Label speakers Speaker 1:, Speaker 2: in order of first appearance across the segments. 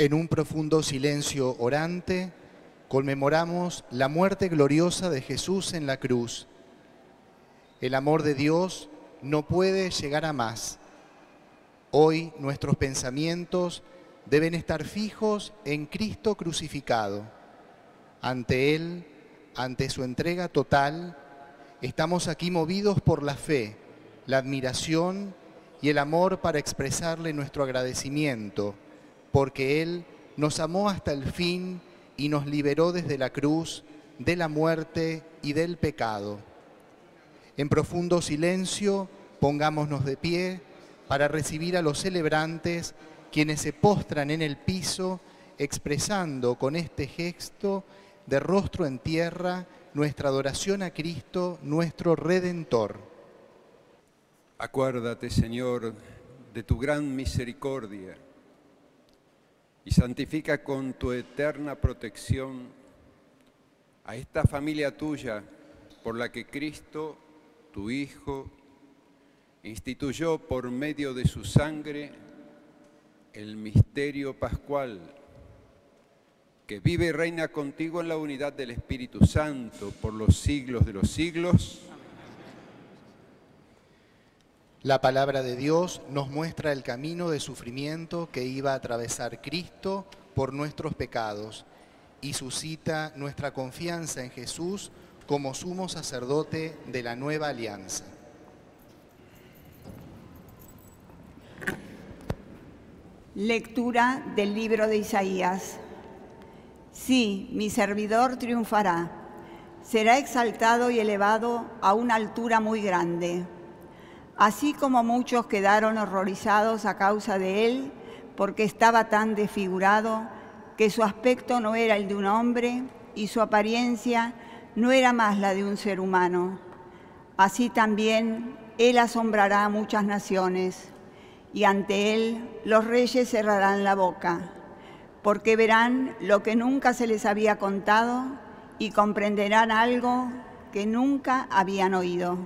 Speaker 1: En un profundo silencio orante, conmemoramos la muerte gloriosa de Jesús en la cruz. El amor de Dios no puede llegar a más. Hoy nuestros pensamientos deben estar fijos en Cristo crucificado. Ante Él, ante su entrega total, estamos aquí movidos por la fe, la admiración y el amor para expresarle nuestro agradecimiento, porque Él nos amó hasta el fin y nos liberó desde la cruz, de la muerte y del pecado. En profundo silencio, pongámonos de pie para recibir a los celebrantes, quienes se postran en el piso, expresando con este gesto de rostro en tierra nuestra adoración a Cristo, nuestro Redentor.
Speaker 2: Acuérdate, Señor, de tu gran misericordia y santifica con tu eterna protección a esta familia tuya por la que Cristo, tu Hijo, instituyó por medio de su sangre el misterio pascual, que vive y reina contigo en la unidad del Espíritu Santo por los siglos de los siglos.
Speaker 1: La palabra de Dios nos muestra el camino de sufrimiento que iba a atravesar Cristo por nuestros pecados y suscita nuestra confianza en Jesús como sumo sacerdote de la nueva alianza.
Speaker 3: Lectura del libro de Isaías. Sí, mi servidor triunfará, será exaltado y elevado a una altura muy grande así como muchos quedaron horrorizados a causa de él, porque estaba tan desfigurado que su aspecto no era el de un hombre y su apariencia no era más la de un ser humano. Así también él asombrará a muchas naciones y ante él los reyes cerrarán la boca, porque verán lo que nunca se les había contado y comprenderán algo que nunca habían oído.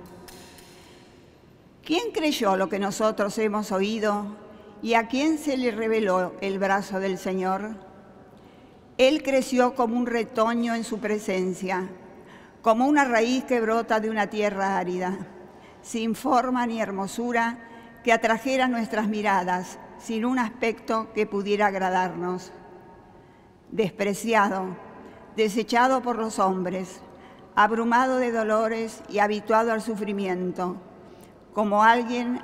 Speaker 3: ¿Quién creyó lo que nosotros hemos oído y a quién se le reveló el brazo del Señor? Él creció como un retoño en su presencia, como una raíz que brota de una tierra árida, sin forma ni hermosura que atrajera nuestras miradas, sin un aspecto que pudiera agradarnos. Despreciado, desechado por los hombres, abrumado de dolores y habituado al sufrimiento como alguien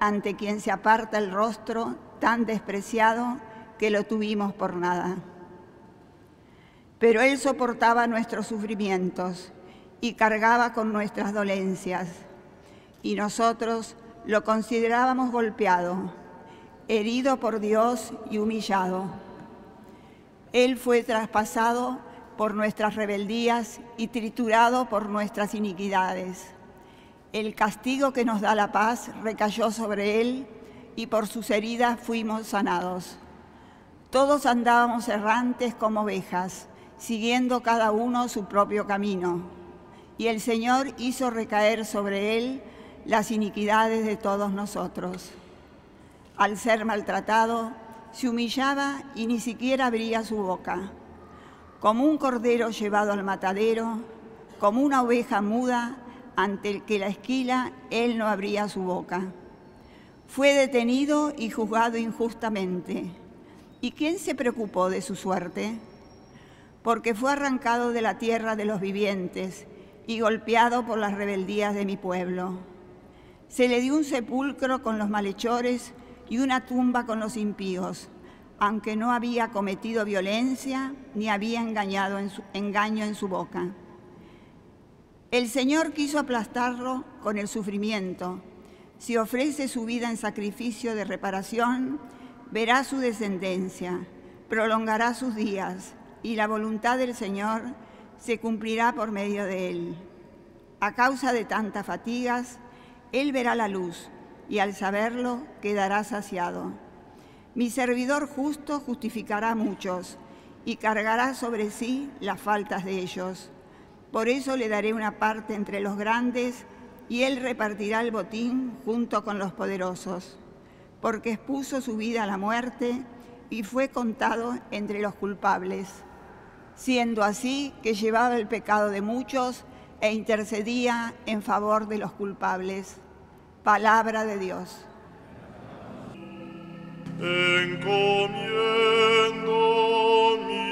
Speaker 3: ante quien se aparta el rostro tan despreciado que lo tuvimos por nada. Pero Él soportaba nuestros sufrimientos y cargaba con nuestras dolencias, y nosotros lo considerábamos golpeado, herido por Dios y humillado. Él fue traspasado por nuestras rebeldías y triturado por nuestras iniquidades el castigo que nos da la paz recayó sobre él y por sus heridas fuimos sanados. Todos andábamos errantes como ovejas, siguiendo cada uno su propio camino. Y el Señor hizo recaer sobre él las iniquidades de todos nosotros. Al ser maltratado, se humillaba y ni siquiera abría su boca. Como un cordero llevado al matadero, como una oveja muda, ante el que la esquila, él no abría su boca. Fue detenido y juzgado injustamente. ¿Y quién se preocupó de su suerte? Porque fue arrancado de la tierra de los vivientes y golpeado por las rebeldías de mi pueblo. Se le dio un sepulcro con los malhechores y una tumba con los impíos, aunque no había cometido violencia ni había engañado en su, engaño en su boca. El Señor quiso aplastarlo con el sufrimiento. Si ofrece su vida en sacrificio de reparación, verá su descendencia, prolongará sus días y la voluntad del Señor se cumplirá por medio de él. A causa de tantas fatigas, él verá la luz y al saberlo quedará saciado. Mi servidor justo justificará a muchos y cargará sobre sí las faltas de ellos. Por eso le daré una parte entre los grandes y él repartirá el botín junto con los poderosos, porque expuso su vida a la muerte y fue contado entre los culpables, siendo así que llevaba el pecado de muchos e intercedía en favor de los culpables. Palabra de Dios.
Speaker 4: encomiendo mi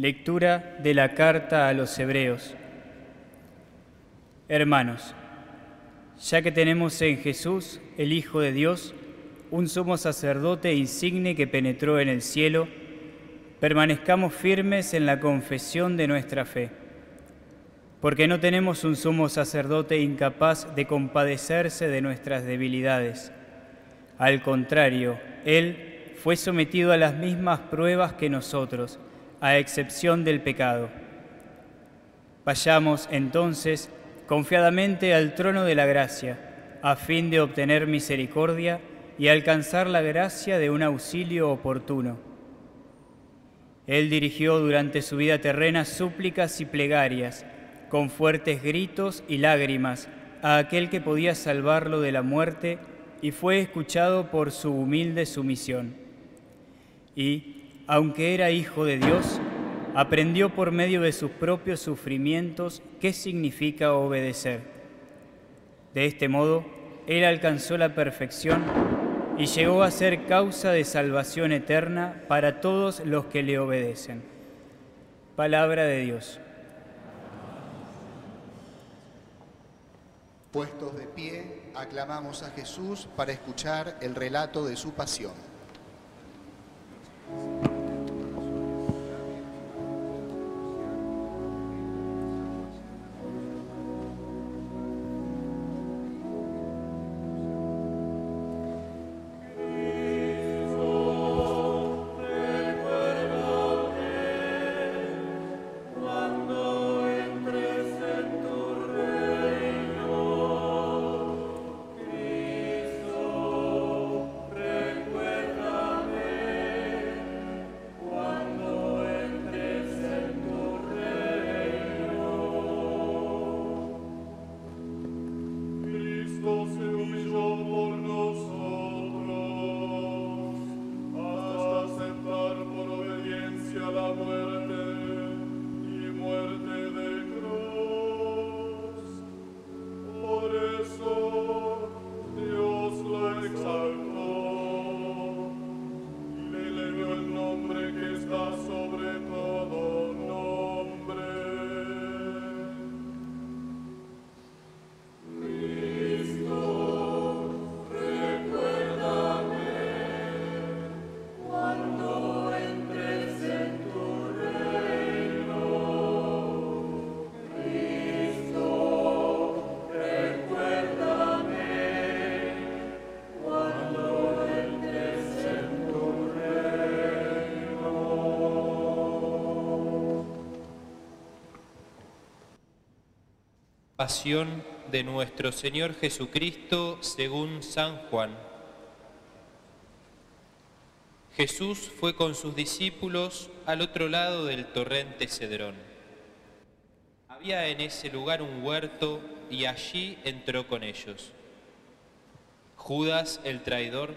Speaker 5: Lectura de la carta a los Hebreos. Hermanos, ya que tenemos en Jesús, el Hijo de Dios, un sumo sacerdote insigne que penetró en el cielo, permanezcamos firmes en la confesión de nuestra fe. Porque no tenemos un sumo sacerdote incapaz de compadecerse de nuestras debilidades. Al contrario, Él fue sometido a las mismas pruebas que nosotros, a excepción del pecado. Vayamos entonces confiadamente al trono de la gracia, a fin de obtener misericordia y alcanzar la gracia de un auxilio oportuno. Él dirigió durante su vida terrena súplicas y plegarias, con fuertes gritos y lágrimas, a aquel que podía salvarlo de la muerte y fue escuchado por su humilde sumisión. Y, aunque era hijo de Dios, aprendió por medio de sus propios sufrimientos qué significa obedecer. De este modo, Él alcanzó la perfección y llegó a ser causa de salvación eterna para todos los que le obedecen. Palabra de Dios.
Speaker 1: Puestos de pie, aclamamos a Jesús para escuchar el relato de su pasión.
Speaker 6: Pasión de nuestro Señor Jesucristo según San Juan. Jesús fue con sus discípulos al otro lado del torrente Cedrón. Había en ese lugar un huerto y allí entró con ellos. Judas, el traidor,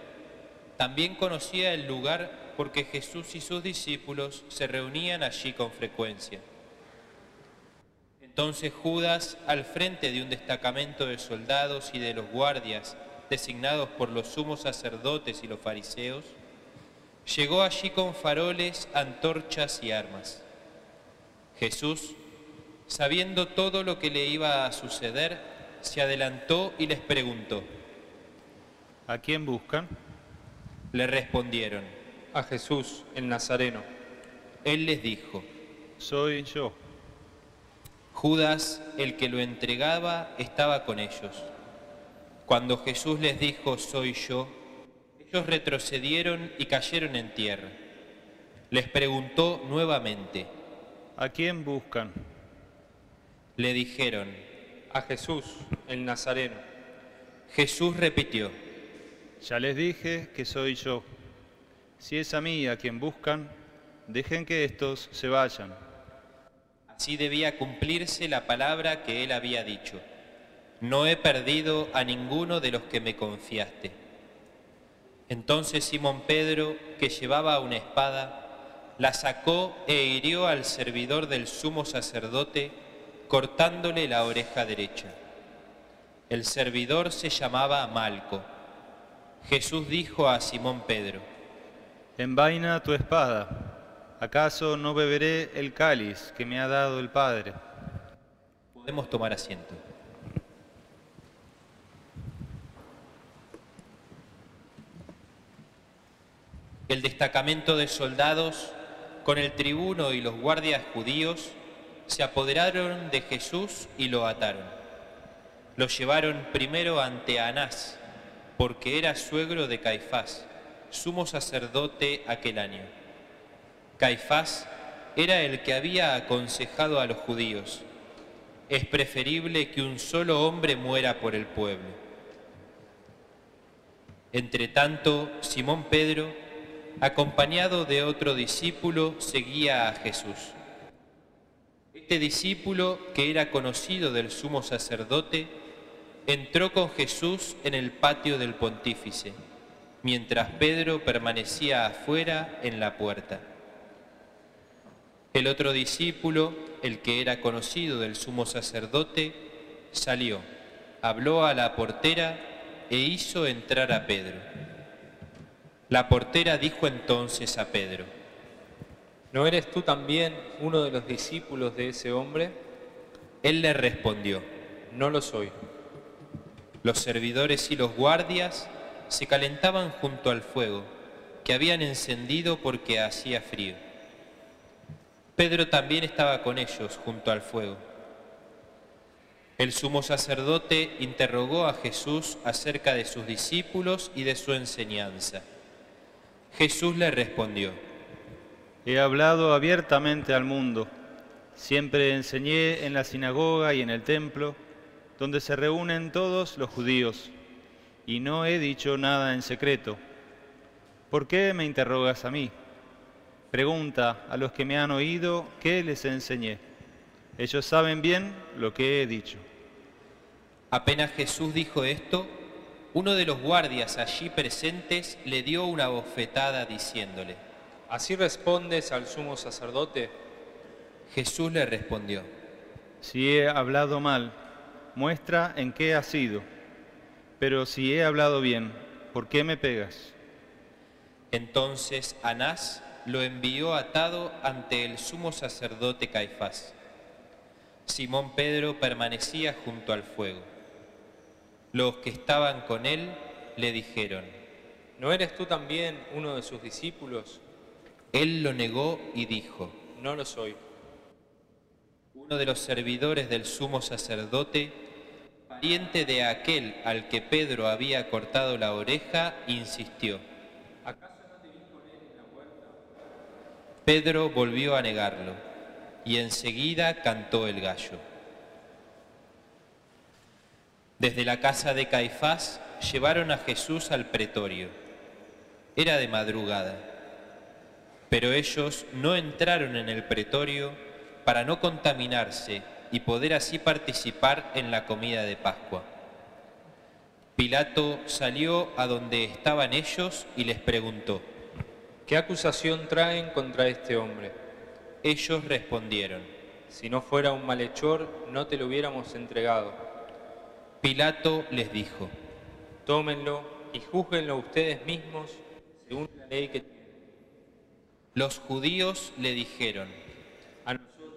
Speaker 6: también conocía el lugar porque Jesús y sus discípulos se reunían allí con frecuencia. Entonces Judas, al frente de un destacamento de soldados y de los guardias designados por los sumos sacerdotes y los fariseos, llegó allí con faroles, antorchas y armas. Jesús, sabiendo todo lo que le iba a suceder, se adelantó y les preguntó.
Speaker 7: ¿A quién buscan?
Speaker 6: Le respondieron.
Speaker 8: A Jesús, el Nazareno.
Speaker 6: Él les dijo.
Speaker 7: Soy yo.
Speaker 6: Judas, el que lo entregaba, estaba con ellos. Cuando Jesús les dijo, soy yo, ellos retrocedieron y cayeron en tierra. Les preguntó nuevamente,
Speaker 7: ¿a quién buscan?
Speaker 6: Le dijeron,
Speaker 8: a Jesús, el Nazareno.
Speaker 6: Jesús repitió,
Speaker 7: ya les dije que soy yo. Si es a mí a quien buscan, dejen que estos se vayan.
Speaker 6: Así debía cumplirse la palabra que él había dicho. No he perdido a ninguno de los que me confiaste. Entonces Simón Pedro, que llevaba una espada, la sacó e hirió al servidor del sumo sacerdote, cortándole la oreja derecha. El servidor se llamaba Malco. Jesús dijo a Simón Pedro,
Speaker 7: Envaina tu espada ¿Acaso no beberé el cáliz que me ha dado el Padre?
Speaker 6: Podemos tomar asiento. El destacamento de soldados, con el tribuno y los guardias judíos, se apoderaron de Jesús y lo ataron. Lo llevaron primero ante Anás, porque era suegro de Caifás, sumo sacerdote aquel año. Caifás era el que había aconsejado a los judíos, es preferible que un solo hombre muera por el pueblo. Entre tanto, Simón Pedro, acompañado de otro discípulo, seguía a Jesús. Este discípulo, que era conocido del sumo sacerdote, entró con Jesús en el patio del pontífice, mientras Pedro permanecía afuera en la puerta. El otro discípulo, el que era conocido del sumo sacerdote, salió, habló a la portera e hizo entrar a Pedro. La portera dijo entonces a Pedro,
Speaker 8: ¿no eres tú también uno de los discípulos de ese hombre?
Speaker 6: Él le respondió,
Speaker 8: no lo soy.
Speaker 6: Los servidores y los guardias se calentaban junto al fuego, que habían encendido porque hacía frío. Pedro también estaba con ellos junto al fuego. El sumo sacerdote interrogó a Jesús acerca de sus discípulos y de su enseñanza. Jesús le respondió,
Speaker 7: He hablado abiertamente al mundo, siempre enseñé en la sinagoga y en el templo, donde se reúnen todos los judíos, y no he dicho nada en secreto. ¿Por qué me interrogas a mí? Pregunta a los que me han oído qué les enseñé. Ellos saben bien lo que he dicho.
Speaker 6: Apenas Jesús dijo esto, uno de los guardias allí presentes le dio una bofetada diciéndole,
Speaker 8: ¿Así respondes al sumo sacerdote?
Speaker 6: Jesús le respondió,
Speaker 7: Si he hablado mal, muestra en qué ha sido. Pero si he hablado bien, ¿por qué me pegas?
Speaker 6: Entonces Anás lo envió atado ante el sumo sacerdote Caifás. Simón Pedro permanecía junto al fuego. Los que estaban con él le dijeron,
Speaker 8: ¿no eres tú también uno de sus discípulos?
Speaker 6: Él lo negó y dijo,
Speaker 8: no lo soy.
Speaker 6: Uno de los servidores del sumo sacerdote, pariente de aquel al que Pedro había cortado la oreja, insistió, Pedro volvió a negarlo y enseguida cantó el gallo. Desde la casa de Caifás llevaron a Jesús al pretorio. Era de madrugada. Pero ellos no entraron en el pretorio para no contaminarse y poder así participar en la comida de Pascua. Pilato salió a donde estaban ellos y les preguntó.
Speaker 8: ¿Qué acusación traen contra este hombre?
Speaker 6: Ellos respondieron.
Speaker 8: Si no fuera un malhechor, no te lo hubiéramos entregado.
Speaker 6: Pilato les dijo.
Speaker 8: Tómenlo y júzguenlo ustedes mismos según la ley que tienen.
Speaker 6: Los judíos le dijeron.
Speaker 8: A nosotros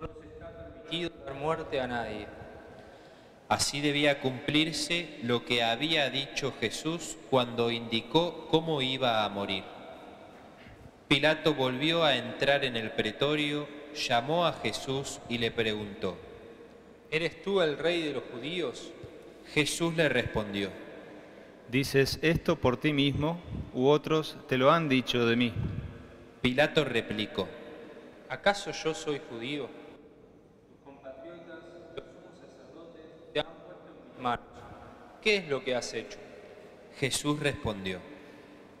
Speaker 8: no nos está permitido dar muerte a nadie.
Speaker 6: Así debía cumplirse lo que había dicho Jesús cuando indicó cómo iba a morir. Pilato volvió a entrar en el pretorio, llamó a Jesús y le preguntó.
Speaker 8: ¿Eres tú el rey de los judíos?
Speaker 6: Jesús le respondió.
Speaker 7: ¿Dices esto por ti mismo u otros te lo han dicho de mí?
Speaker 6: Pilato replicó.
Speaker 8: ¿Acaso yo soy judío? Tus compatriotas, los sumos sacerdotes, te han puesto en mis manos. ¿Qué es lo que has hecho?
Speaker 6: Jesús respondió.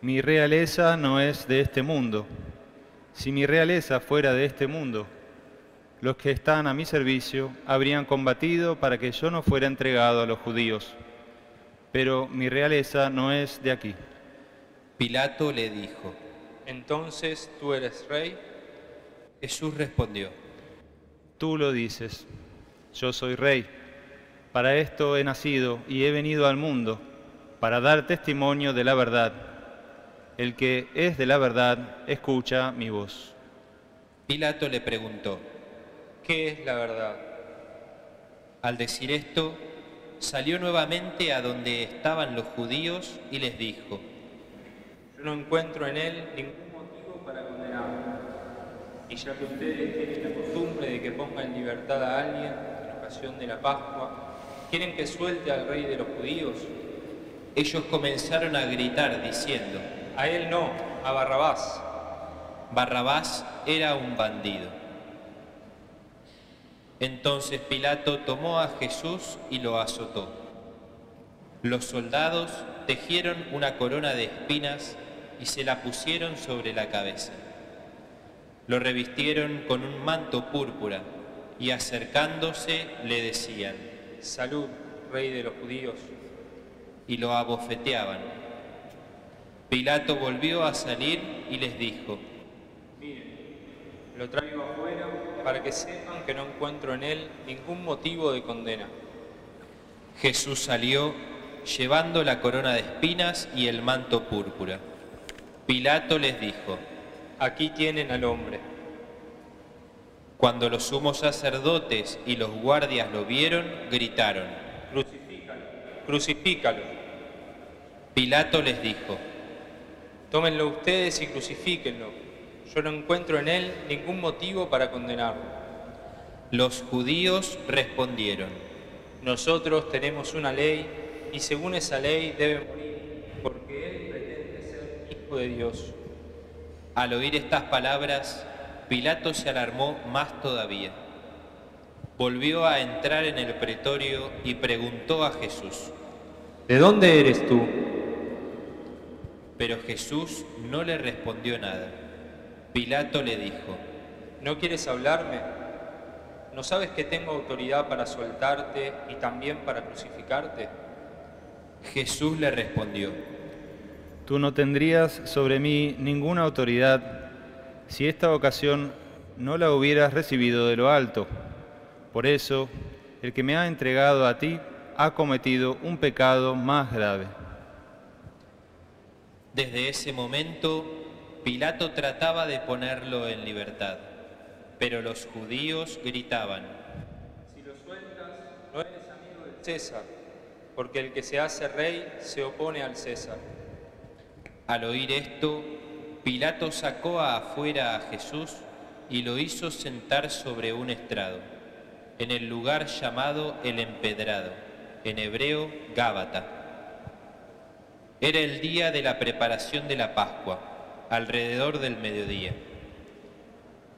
Speaker 7: Mi realeza no es de este mundo. Si mi realeza fuera de este mundo, los que están a mi servicio habrían combatido para que yo no fuera entregado a los judíos. Pero mi realeza no es de aquí.
Speaker 6: Pilato le dijo.
Speaker 8: Entonces, ¿tú eres rey?
Speaker 6: Jesús respondió.
Speaker 7: Tú lo dices. Yo soy rey. Para esto he nacido y he venido al mundo, para dar testimonio de la verdad. El que es de la verdad, escucha mi voz.
Speaker 6: Pilato le preguntó,
Speaker 8: ¿Qué es la verdad?
Speaker 6: Al decir esto, salió nuevamente a donde estaban los judíos y les dijo,
Speaker 8: Yo no encuentro en él ningún motivo para condenarlo. Y ya que ustedes tienen la costumbre de que ponga en libertad a alguien en ocasión de la Pascua, ¿quieren que suelte al rey de los judíos?
Speaker 6: ellos comenzaron a gritar diciendo,
Speaker 8: A él no, a Barrabás.
Speaker 6: Barrabás era un bandido. Entonces Pilato tomó a Jesús y lo azotó. Los soldados tejieron una corona de espinas y se la pusieron sobre la cabeza. Lo revistieron con un manto púrpura y acercándose le decían,
Speaker 8: Salud, rey de los judíos.
Speaker 6: y lo abofeteaban. Pilato volvió a salir y les dijo,
Speaker 8: Lo traigo afuera para que sepan que no encuentro en él ningún motivo de condena.
Speaker 6: Jesús salió llevando la corona de espinas y el manto púrpura. Pilato les dijo,
Speaker 8: Aquí tienen al hombre.
Speaker 6: cuando los sumos sacerdotes y los guardias lo vieron, gritaron.
Speaker 8: Crucifícalo, crucifícalo.
Speaker 6: Pilato les dijo,
Speaker 8: Tómenlo ustedes y crucifíquenlo. Yo no encuentro en él ningún motivo para condenarlo.
Speaker 6: los judíos respondieron,
Speaker 8: Nosotros tenemos una ley y según esa ley debe morir porque él pretende ser hijo de Dios.
Speaker 6: al oír estas palabras, Pilato se alarmó más todavía. Volvió a entrar en el pretorio y preguntó a Jesús,
Speaker 8: ¿De dónde eres tú?
Speaker 6: Pero Jesús no le respondió nada. Pilato le dijo,
Speaker 8: ¿No quieres hablarme? ¿No sabes que tengo autoridad para soltarte y también para crucificarte?
Speaker 6: Jesús le respondió,
Speaker 7: Tú no tendrías sobre mí ninguna autoridad si esta ocasión no la hubieras recibido de lo alto. Por eso, el que me ha entregado a ti ha cometido un pecado más grave.
Speaker 6: Desde ese momento, Pilato trataba de ponerlo en libertad, pero los judíos gritaban,
Speaker 8: Si lo sueltas, no eres amigo del César, porque el que se hace rey se opone al César.
Speaker 6: Al oír esto, Pilato sacó afuera a Jesús y lo hizo sentar sobre un estrado, en el lugar llamado el empedrado, en hebreo Gábata. Era el día de la preparación de la Pascua, alrededor del mediodía.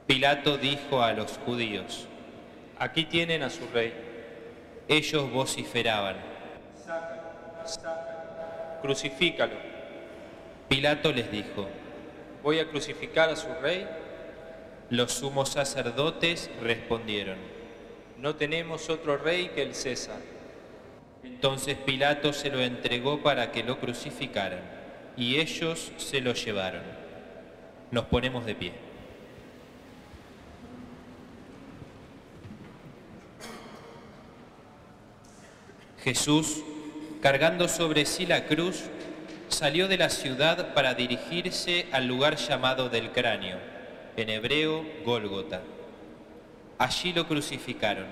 Speaker 6: Pilato dijo a los judíos,
Speaker 8: Aquí tienen a su rey.
Speaker 6: ellos vociferaban,
Speaker 8: crucifícalo.
Speaker 6: Pilato les dijo,
Speaker 8: ¿Voy a crucificar a su rey?
Speaker 6: los sumos sacerdotes respondieron.
Speaker 8: No tenemos otro rey que el César.
Speaker 6: Entonces Pilato se lo entregó para que lo crucificaran, y ellos se lo llevaron. Nos ponemos de pie. Jesús, cargando sobre sí la cruz, salió de la ciudad para dirigirse al lugar llamado del cráneo, en hebreo Gólgota. Allí lo crucificaron,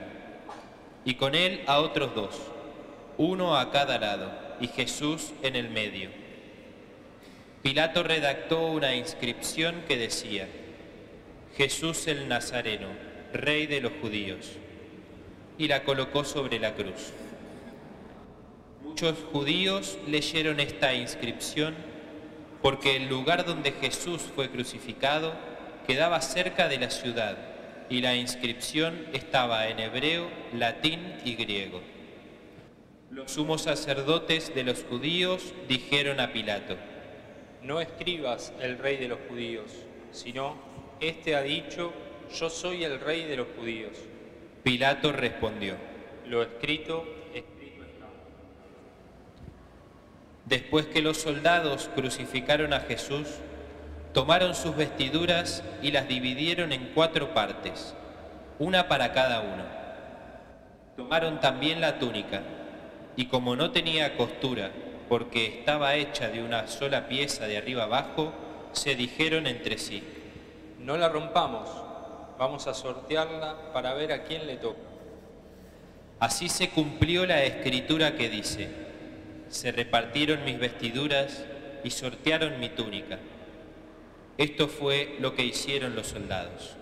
Speaker 6: y con él a otros dos, uno a cada lado, y Jesús en el medio. Pilato redactó una inscripción que decía, Jesús el Nazareno, Rey de los judíos, y la colocó sobre la cruz. Muchos judíos leyeron esta inscripción porque el lugar donde Jesús fue crucificado quedaba cerca de la ciudad y la inscripción estaba en hebreo, latín y griego. Los sumos sacerdotes de los judíos dijeron a Pilato,
Speaker 8: No escribas el rey de los judíos, sino, este ha dicho, yo soy el rey de los judíos.
Speaker 6: Pilato respondió,
Speaker 8: Lo escrito, escrito está.
Speaker 6: Después que los soldados crucificaron a Jesús, tomaron sus vestiduras y las dividieron en cuatro partes, una para cada uno. Tomaron también la túnica, y como no tenía costura, porque estaba hecha de una sola pieza de arriba abajo, se dijeron entre sí,
Speaker 8: No la rompamos, vamos a sortearla para ver a quién le toca.
Speaker 6: Así se cumplió la escritura que dice, se repartieron mis vestiduras y sortearon mi túnica. Esto fue lo que hicieron los soldados.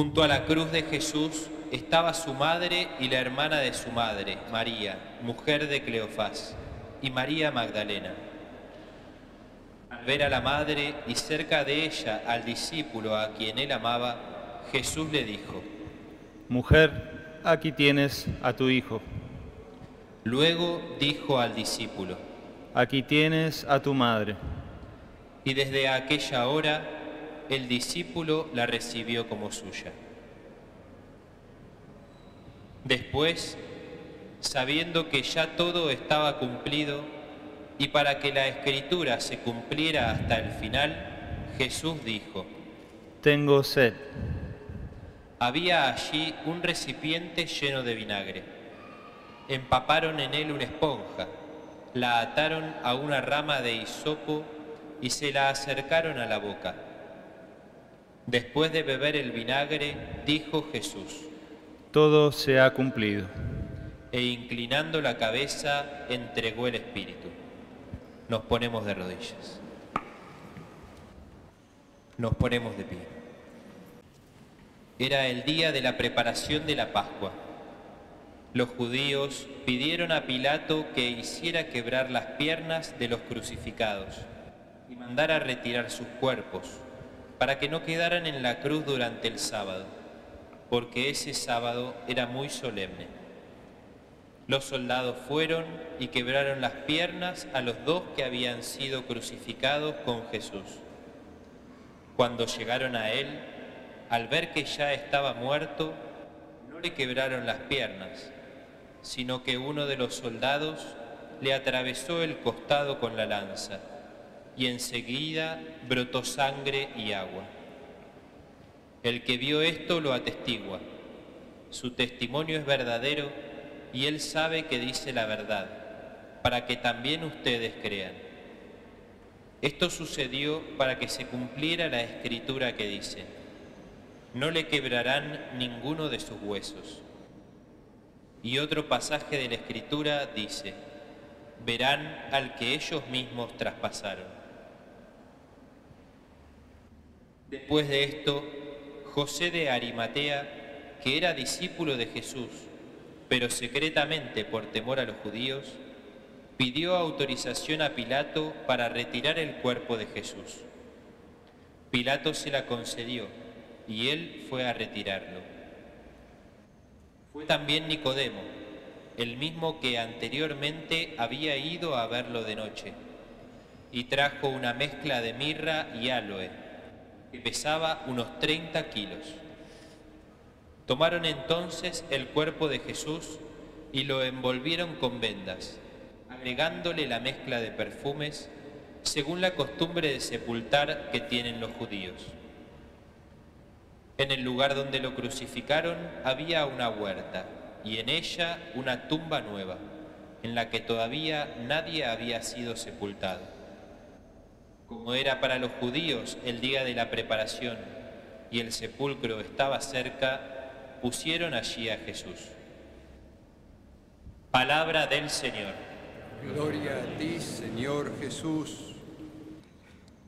Speaker 6: Junto a la cruz de Jesús estaba su madre y la hermana de su madre, María, mujer de Cleofás, y María Magdalena. Al ver a la madre y cerca de ella al discípulo a quien él amaba, Jesús le dijo,
Speaker 7: Mujer, aquí tienes a tu hijo.
Speaker 6: Luego dijo al discípulo,
Speaker 7: Aquí tienes a tu madre.
Speaker 6: y desde aquella hora el discípulo la recibió como suya. Después, sabiendo que ya todo estaba cumplido y para que la escritura se cumpliera hasta el final, Jesús dijo,
Speaker 7: Tengo sed.
Speaker 6: había allí un recipiente lleno de vinagre. Empaparon en él una esponja, la ataron a una rama de hisopo y se la acercaron a la boca. Después de beber el vinagre, dijo Jesús,
Speaker 7: Todo se ha cumplido.
Speaker 6: e inclinando la cabeza entregó el espíritu. Nos ponemos de rodillas. Nos ponemos de pie. Era el día de la preparación de la Pascua. Los judíos pidieron a Pilato que hiciera quebrar las piernas de los crucificados y mandara retirar sus cuerpos para que no quedaran en la cruz durante el sábado, porque ese sábado era muy solemne. Los soldados fueron y quebraron las piernas a los dos que habían sido crucificados con Jesús. Cuando llegaron a él, al ver que ya estaba muerto, no le quebraron las piernas, sino que uno de los soldados le atravesó el costado con la lanza, y enseguida brotó sangre y agua. El que vio esto lo atestigua. Su testimonio es verdadero y él sabe que dice la verdad, para que también ustedes crean. Esto sucedió para que se cumpliera la escritura que dice, no le quebrarán ninguno de sus huesos. Y otro pasaje de la escritura dice, verán al que ellos mismos traspasaron. Después de esto, José de Arimatea, que era discípulo de Jesús, pero secretamente por temor a los judíos, pidió autorización a Pilato para retirar el cuerpo de Jesús. Pilato se la concedió y él fue a retirarlo. Fue también Nicodemo, el mismo que anteriormente había ido a verlo de noche, y trajo una mezcla de mirra y aloe, que pesaba unos 30 kilos. Tomaron entonces el cuerpo de Jesús y lo envolvieron con vendas, agregándole la mezcla de perfumes, según la costumbre de sepultar que tienen los judíos. En el lugar donde lo crucificaron había una huerta y en ella una tumba nueva, en la que todavía nadie había sido sepultado. Como era para los judíos el día de la preparación y el sepulcro estaba cerca, pusieron allí a Jesús. Palabra del Señor.
Speaker 2: Gloria a ti, Señor Jesús.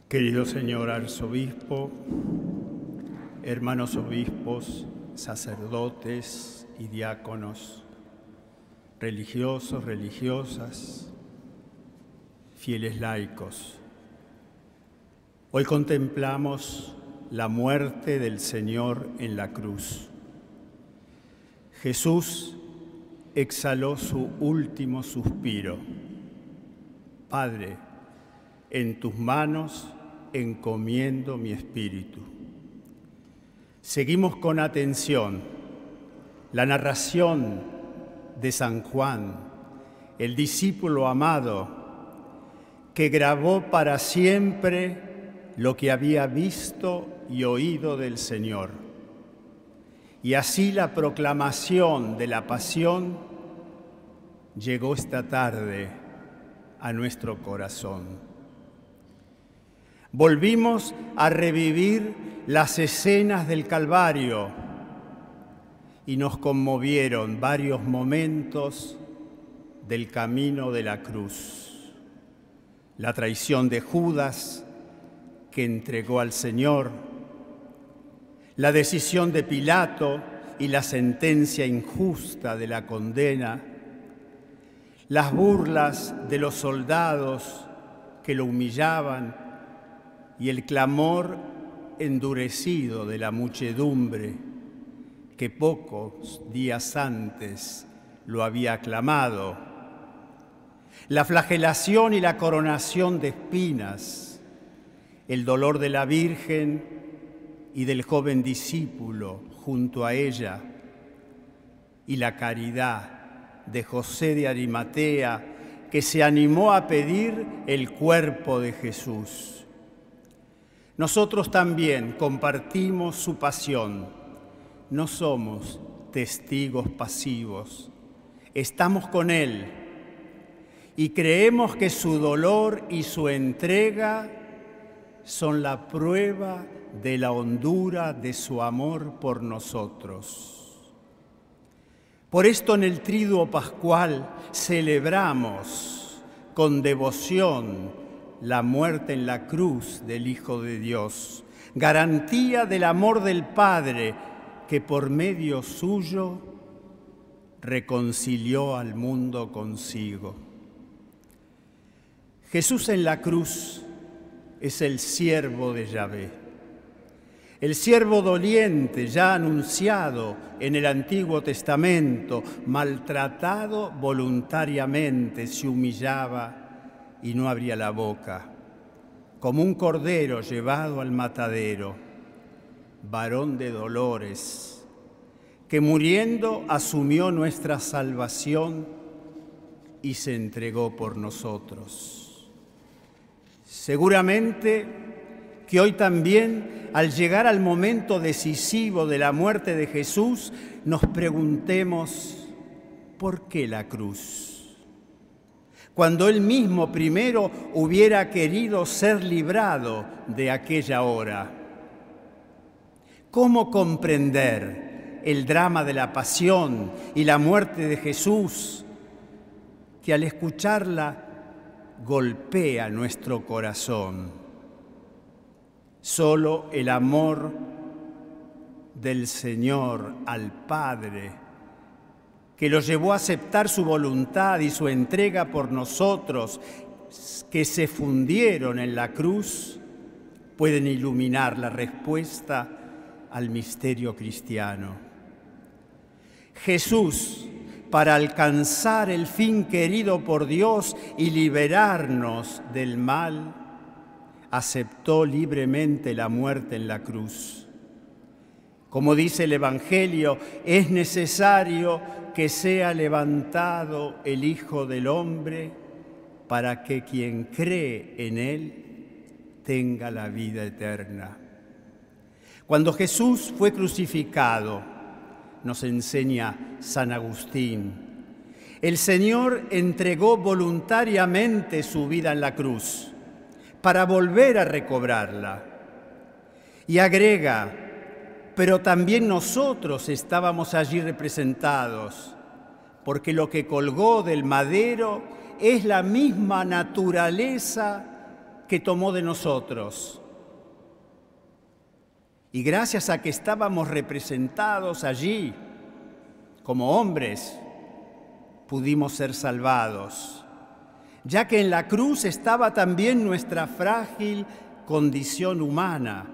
Speaker 9: Querido señor arzobispo, hermanos obispos, sacerdotes y diáconos, religiosos, religiosas, fieles laicos. Hoy contemplamos la muerte del Señor en la cruz. Jesús exhaló su último suspiro. Padre, en tus manos encomiendo mi espíritu. Seguimos con atención la narración de San Juan, el discípulo amado, que grabó para siempre lo que había visto y oído del Señor. Y así la proclamación de la pasión llegó esta tarde a nuestro corazón volvimos a revivir las escenas del Calvario y nos conmovieron varios momentos del camino de la cruz. La traición de Judas que entregó al Señor, la decisión de Pilato y la sentencia injusta de la condena, las burlas de los soldados que lo humillaban y el clamor endurecido de la muchedumbre que pocos días antes lo había clamado, la flagelación y la coronación de espinas, el dolor de la Virgen y del joven discípulo junto a ella, y la caridad de José de Arimatea, que se animó a pedir el cuerpo de Jesús. Nosotros también compartimos su pasión. No somos testigos pasivos. Estamos con Él y creemos que su dolor y su entrega son la prueba de la hondura de su amor por nosotros. Por esto en el triduo pascual celebramos con devoción la muerte en la cruz del Hijo de Dios, garantía del amor del Padre que por medio suyo reconcilió al mundo consigo. Jesús en la cruz es el siervo de Yahvé, el siervo doliente ya anunciado en el Antiguo Testamento, maltratado voluntariamente, se humillaba y no abría la boca, como un cordero llevado al matadero, varón de dolores, que muriendo asumió nuestra salvación y se entregó por nosotros. Seguramente que hoy también, al llegar al momento decisivo de la muerte de Jesús, nos preguntemos, ¿por qué la cruz? cuando él mismo primero hubiera querido ser librado de aquella hora. ¿Cómo comprender el drama de la pasión y la muerte de Jesús que al escucharla golpea nuestro corazón? Solo el amor del Señor al Padre que los llevó a aceptar su voluntad y su entrega por nosotros, que se fundieron en la cruz, pueden iluminar la respuesta al misterio cristiano. Jesús, para alcanzar el fin querido por Dios y liberarnos del mal, aceptó libremente la muerte en la cruz. Como dice el Evangelio, es necesario que sea levantado el Hijo del Hombre para que quien cree en Él tenga la vida eterna. Cuando Jesús fue crucificado, nos enseña San Agustín, el Señor entregó voluntariamente su vida en la cruz para volver a recobrarla. Y agrega, pero también nosotros estábamos allí representados, porque lo que colgó del madero es la misma naturaleza que tomó de nosotros. Y gracias a que estábamos representados allí como hombres, pudimos ser salvados, ya que en la cruz estaba también nuestra frágil condición humana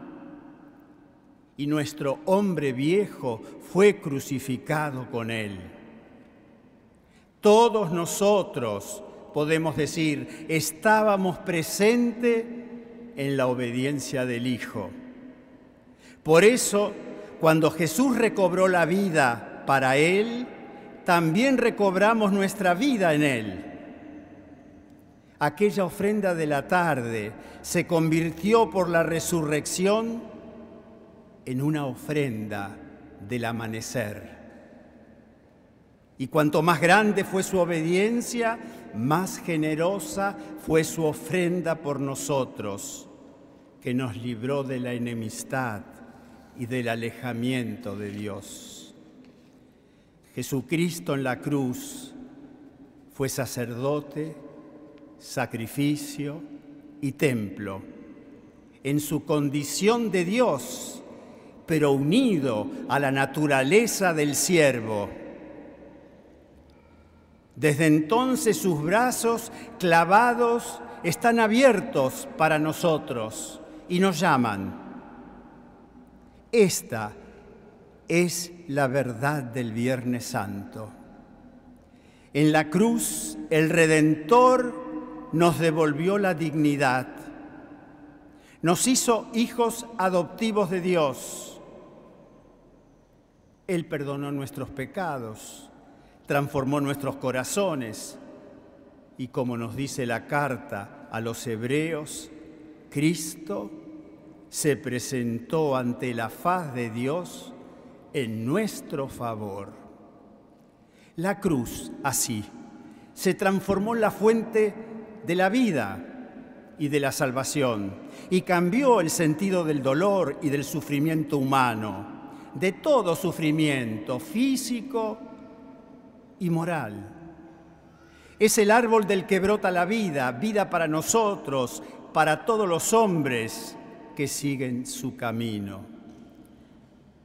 Speaker 9: y nuestro hombre viejo fue crucificado con él. Todos nosotros, podemos decir, estábamos presentes en la obediencia del Hijo. Por eso, cuando Jesús recobró la vida para Él, también recobramos nuestra vida en Él. Aquella ofrenda de la tarde se convirtió por la resurrección en una ofrenda del amanecer. Y cuanto más grande fue su obediencia, más generosa fue su ofrenda por nosotros, que nos libró de la enemistad y del alejamiento de Dios. Jesucristo en la cruz fue sacerdote, sacrificio y templo. En su condición de Dios, pero unido a la naturaleza del siervo. Desde entonces sus brazos clavados están abiertos para nosotros y nos llaman. Esta es la verdad del Viernes Santo. En la cruz el Redentor nos devolvió la dignidad, nos hizo hijos adoptivos de Dios él perdonó nuestros pecados, transformó nuestros corazones y como nos dice la carta a los hebreos, Cristo se presentó ante la faz de Dios en nuestro favor. La cruz, así, se transformó en la fuente de la vida y de la salvación y cambió el sentido del dolor y del sufrimiento humano de todo sufrimiento físico y moral. Es el árbol del que brota la vida, vida para nosotros, para todos los hombres que siguen su camino.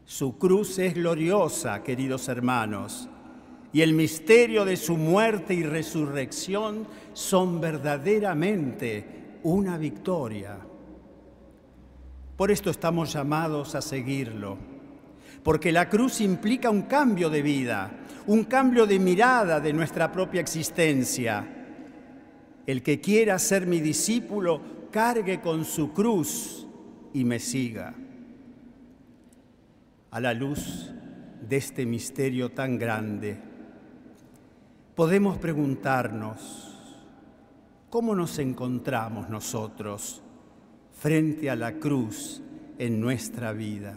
Speaker 9: Su cruz es gloriosa, queridos hermanos, y el misterio de su muerte y resurrección son verdaderamente una victoria. Por esto estamos llamados a seguirlo porque la cruz implica un cambio de vida, un cambio de mirada de nuestra propia existencia. El que quiera ser mi discípulo, cargue con su cruz y me siga. A la luz de este misterio tan grande, podemos preguntarnos, ¿cómo nos encontramos nosotros frente a la cruz en nuestra vida?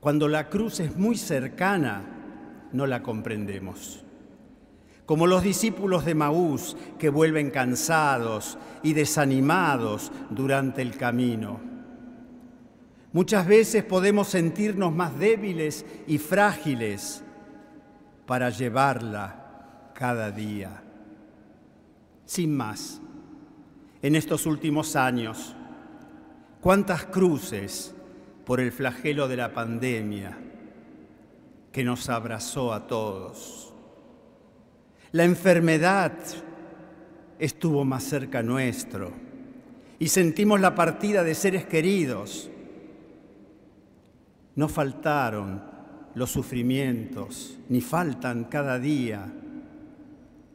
Speaker 9: Cuando la cruz es muy cercana, no la comprendemos. Como los discípulos de Maús que vuelven cansados y desanimados durante el camino. Muchas veces podemos sentirnos más débiles y frágiles para llevarla cada día. Sin más, en estos últimos años, cuántas cruces por el flagelo de la pandemia que nos abrazó a todos. La enfermedad estuvo más cerca nuestro y sentimos la partida de seres queridos. No faltaron los sufrimientos, ni faltan cada día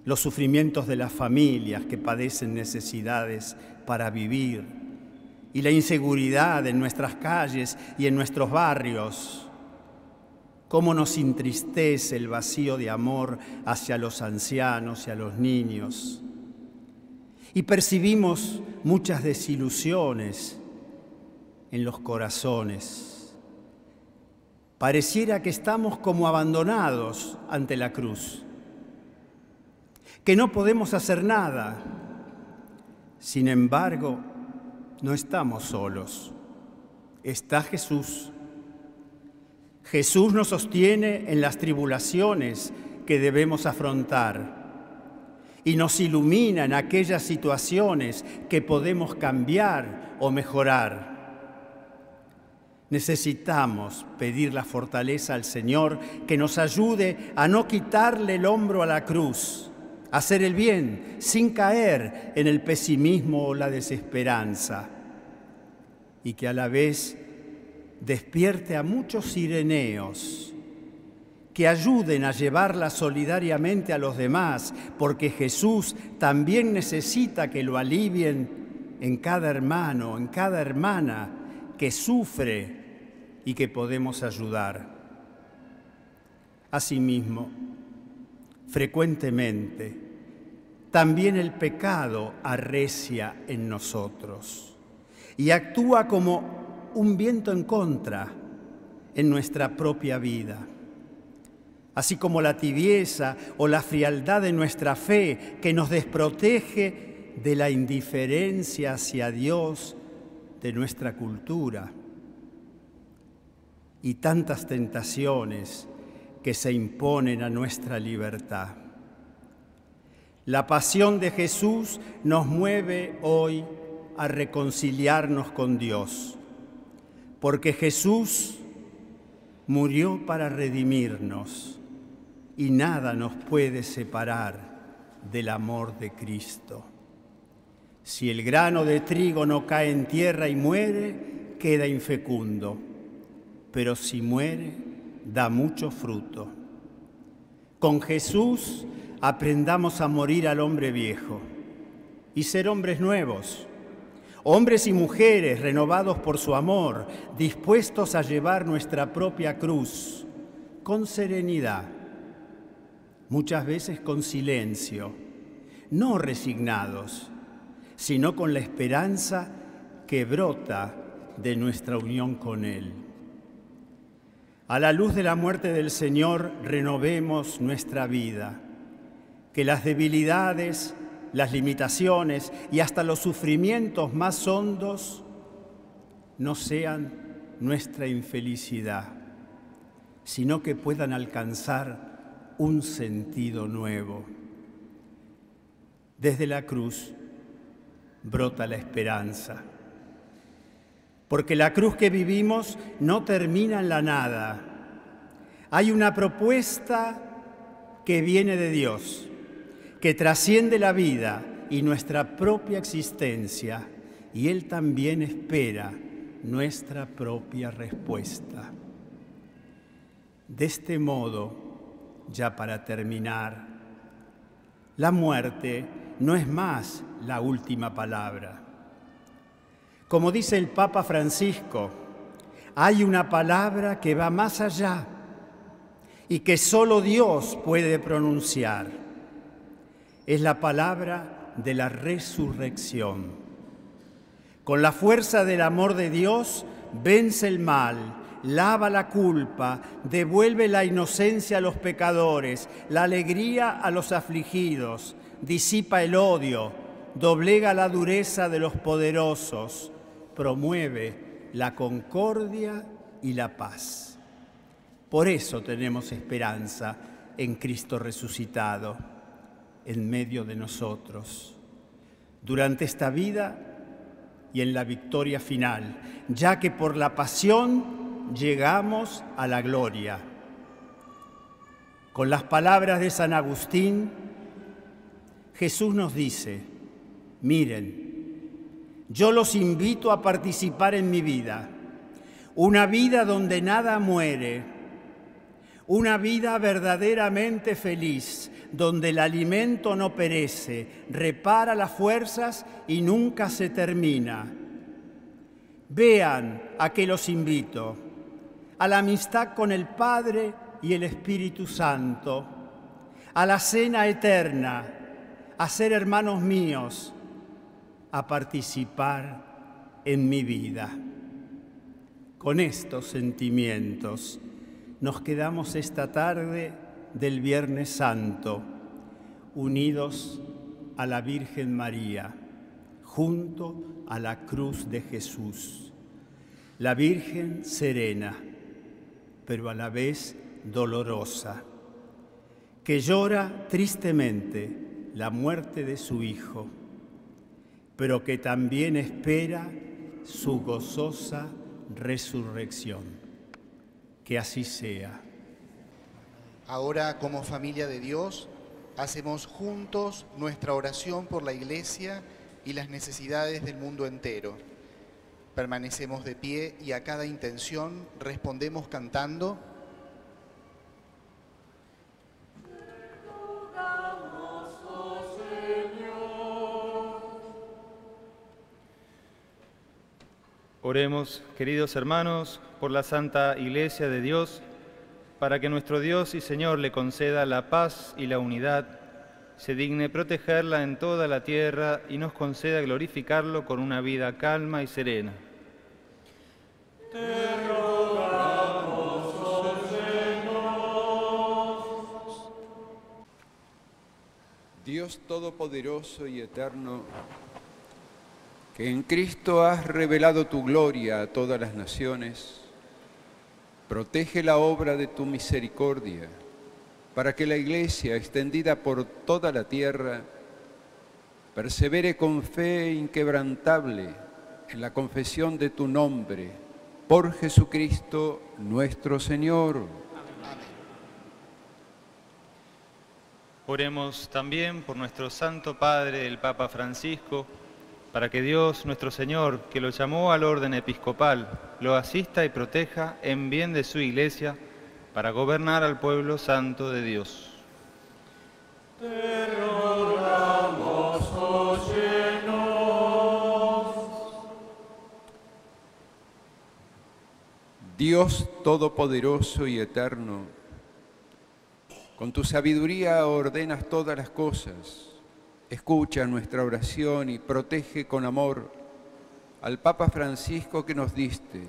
Speaker 9: los sufrimientos de las familias que padecen necesidades para vivir y la inseguridad en nuestras calles y en nuestros barrios. Cómo nos entristece el vacío de amor hacia los ancianos y a los niños. Y percibimos muchas desilusiones en los corazones. Pareciera que estamos como abandonados ante la cruz que no podemos hacer nada. Sin embargo, no estamos solos. Está Jesús. Jesús nos sostiene en las tribulaciones que debemos afrontar y nos ilumina en aquellas situaciones que podemos cambiar o mejorar. Necesitamos pedir la fortaleza al Señor que nos ayude a no quitarle el hombro a la cruz hacer el bien sin caer en el pesimismo o la desesperanza y que a la vez despierte a muchos sireneos que ayuden a llevarla solidariamente a los demás, porque Jesús también necesita que lo alivien en cada hermano, en cada hermana que sufre y que podemos ayudar. Asimismo, frecuentemente, también el pecado arrecia en nosotros y actúa como un viento en contra en nuestra propia vida. Así como la tibieza o la frialdad de nuestra fe que nos desprotege de la indiferencia hacia Dios de nuestra cultura. Y tantas tentaciones que se imponen a nuestra libertad. La pasión de Jesús nos mueve hoy a reconciliarnos con Dios, porque Jesús murió para redimirnos y nada nos puede separar del amor de Cristo. Si el grano de trigo no cae en tierra y muere, queda infecundo, pero si muere, da mucho fruto. Con Jesús aprendamos a morir al hombre viejo y ser hombres nuevos, hombres y mujeres renovados por su amor, dispuestos a llevar nuestra propia cruz con serenidad, muchas veces con silencio, no resignados, sino con la esperanza que brota de nuestra unión con Él. A la luz de la muerte del Señor renovemos nuestra vida. Que las debilidades, las limitaciones y hasta los sufrimientos más hondos no sean nuestra infelicidad, sino que puedan alcanzar un sentido nuevo. Desde la cruz brota la esperanza porque la cruz que vivimos no termina en la nada. Hay una propuesta que viene de Dios, que trasciende la vida y nuestra propia existencia, y Él también espera nuestra propia respuesta. De este modo, ya para terminar, la muerte no es más la última palabra. Como dice el Papa Francisco, hay una palabra que va más allá y que solo Dios puede pronunciar. Es la palabra de la resurrección. Con la fuerza del amor de Dios vence el mal, lava la culpa, devuelve la inocencia a los pecadores, la alegría a los afligidos, disipa el odio, doblega la dureza de los poderosos, promueve la concordia y la paz. Por eso tenemos esperanza en Cristo resucitado, en medio de nosotros, durante esta vida y en la victoria final, ya que por la pasión llegamos a la gloria. Con las palabras de San Agustín, Jesús nos dice, miren, yo los invito a participar en mi vida, una vida donde nada muere, una vida verdaderamente feliz, donde el alimento no perece, repara las fuerzas y nunca se termina. Vean a que los invito, a la amistad con el Padre y el Espíritu Santo, a la cena eterna, a ser hermanos míos, a participar en mi vida. Con estos sentimientos nos quedamos esta tarde del Viernes Santo, unidos a la Virgen María, junto a la cruz de Jesús. La Virgen serena, pero a la vez dolorosa, que llora tristemente la muerte de su Hijo, pero que también espera su gozosa resurrección. Que así sea.
Speaker 1: Ahora, como familia de Dios, hacemos juntos nuestra oración por la Iglesia y las necesidades del mundo entero. Permanecemos de pie y a cada intención respondemos cantando.
Speaker 7: Oremos, queridos hermanos, por la Santa Iglesia de Dios, para que nuestro Dios y Señor le conceda la paz y la unidad, se digne protegerla en toda la tierra y nos conceda glorificarlo con una vida calma y serena.
Speaker 4: Te rogamos, oh Señor.
Speaker 2: Dios Todopoderoso y Eterno, que en Cristo has revelado tu gloria a todas las naciones, protege la obra de tu misericordia, para que la Iglesia, extendida por toda la tierra, persevere con fe inquebrantable en la confesión de tu nombre, por Jesucristo nuestro Señor.
Speaker 7: Oremos también por nuestro Santo Padre, el Papa Francisco, para que Dios nuestro Señor, que lo llamó al orden episcopal, lo asista y proteja en bien de su iglesia para gobernar al pueblo santo de Dios.
Speaker 4: Te rogamos.
Speaker 2: Dios Todopoderoso y Eterno, con tu sabiduría ordenas todas las cosas. Escucha nuestra oración y protege con amor al Papa Francisco que nos diste,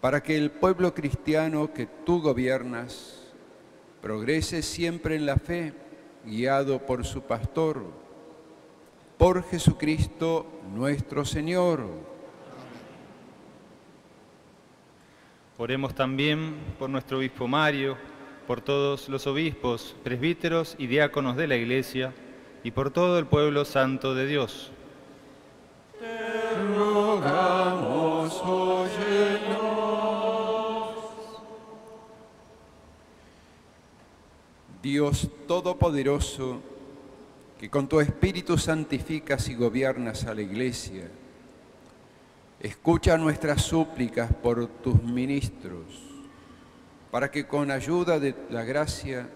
Speaker 2: para que el pueblo cristiano que tú gobiernas progrese siempre en la fe, guiado por su pastor, por Jesucristo nuestro Señor.
Speaker 7: Oremos también por nuestro obispo Mario, por todos los obispos, presbíteros y diáconos de la Iglesia, y por todo el pueblo santo de Dios.
Speaker 4: Te rogamos, óyenos.
Speaker 2: Dios Todopoderoso, que con tu Espíritu santificas y gobiernas a la Iglesia, escucha nuestras súplicas por tus ministros, para que con ayuda de la gracia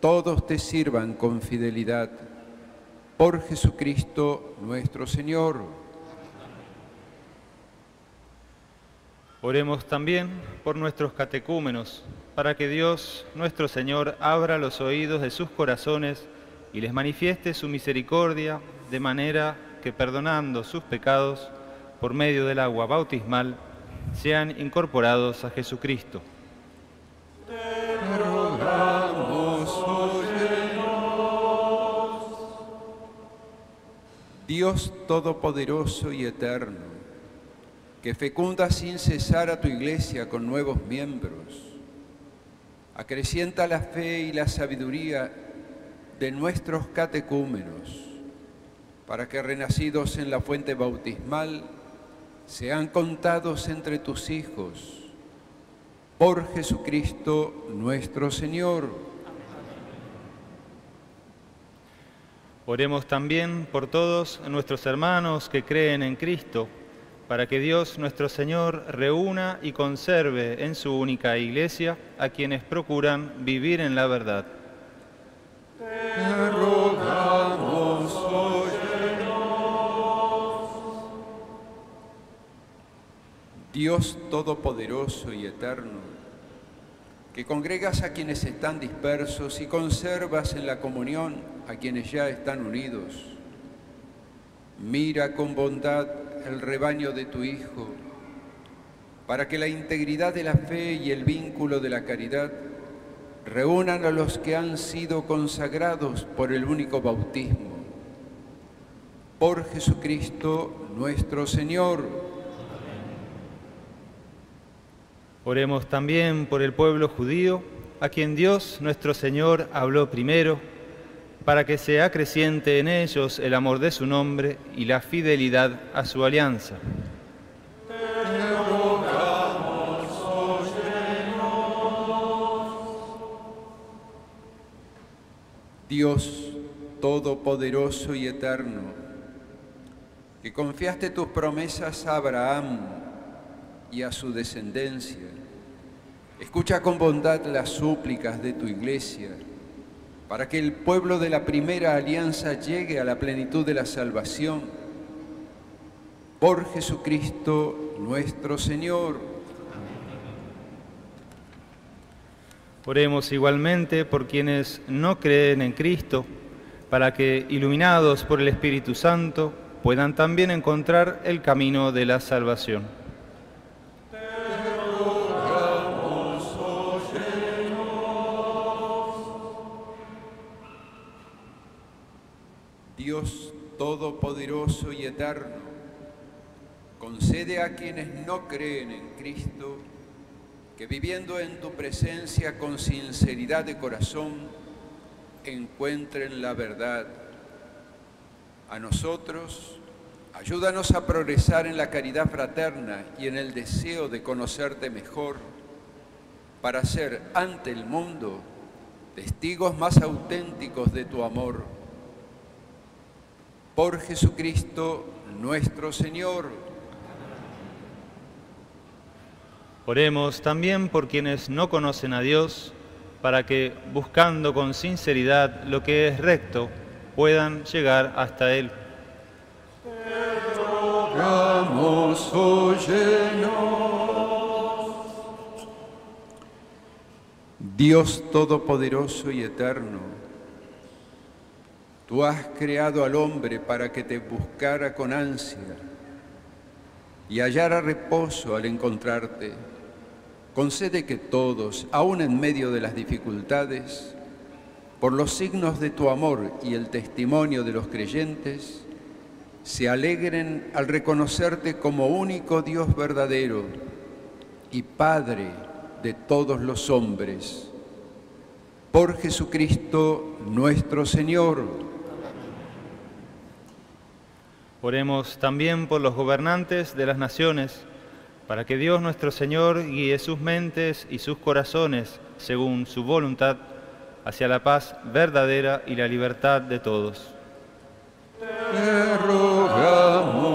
Speaker 2: todos te sirvan con fidelidad. Por Jesucristo nuestro Señor.
Speaker 7: Oremos también por nuestros catecúmenos, para que Dios, nuestro Señor, abra los oídos de sus corazones y les manifieste su misericordia, de manera que, perdonando sus pecados, por medio del agua bautismal, sean incorporados a Jesucristo.
Speaker 2: Dios Todopoderoso y Eterno, que fecunda sin cesar a tu iglesia con nuevos miembros, acrecienta la fe y la sabiduría de nuestros catecúmenos, para que renacidos en la fuente bautismal sean contados entre tus hijos, por Jesucristo nuestro Señor.
Speaker 7: Oremos también por todos nuestros hermanos que creen en Cristo, para que Dios nuestro Señor reúna y conserve en su única iglesia a quienes procuran vivir en la verdad.
Speaker 2: Te rogamos, Dios Todopoderoso y Eterno, que congregas a quienes están dispersos y conservas en la comunión a quienes ya están unidos. Mira con bondad el rebaño de tu Hijo, para que la integridad de la fe y el vínculo de la caridad reúnan a los que han sido consagrados por el único bautismo. Por Jesucristo nuestro Señor.
Speaker 7: Oremos también por el pueblo judío, a quien Dios nuestro Señor habló primero, para que sea creciente en ellos el amor de su nombre y la fidelidad a su alianza.
Speaker 2: Dios Todopoderoso y Eterno, que confiaste tus promesas a Abraham y a su descendencia, escucha con bondad las súplicas de tu iglesia, para que el pueblo de la primera alianza llegue a la plenitud de la salvación. Por Jesucristo nuestro Señor.
Speaker 7: Oremos igualmente por quienes no creen en Cristo, para que, iluminados por el Espíritu Santo, puedan también encontrar el camino de la salvación.
Speaker 2: Dios Todopoderoso y Eterno, concede a quienes no creen en Cristo que viviendo en tu presencia con sinceridad de corazón, encuentren la verdad. A nosotros, ayúdanos a progresar en la caridad fraterna y en el deseo de conocerte mejor, para ser ante el mundo testigos más auténticos de tu amor. Por Jesucristo nuestro Señor.
Speaker 7: Oremos también por quienes no conocen a Dios, para que, buscando con sinceridad lo que es recto, puedan llegar hasta Él.
Speaker 2: Rogamos, óyenos. Dios Todopoderoso y Eterno, tú has creado al hombre para que te buscara con ansia y hallara reposo al encontrarte. Concede que todos, aun en medio de las dificultades, por los signos de tu amor y el testimonio de los creyentes, se alegren al reconocerte como único Dios verdadero y Padre de todos los hombres. Por Jesucristo nuestro Señor.
Speaker 7: Oremos también por los gobernantes de las naciones, para que Dios nuestro Señor guíe sus mentes y sus corazones, según su voluntad, hacia la paz verdadera y la libertad de todos.
Speaker 2: Te rogamos.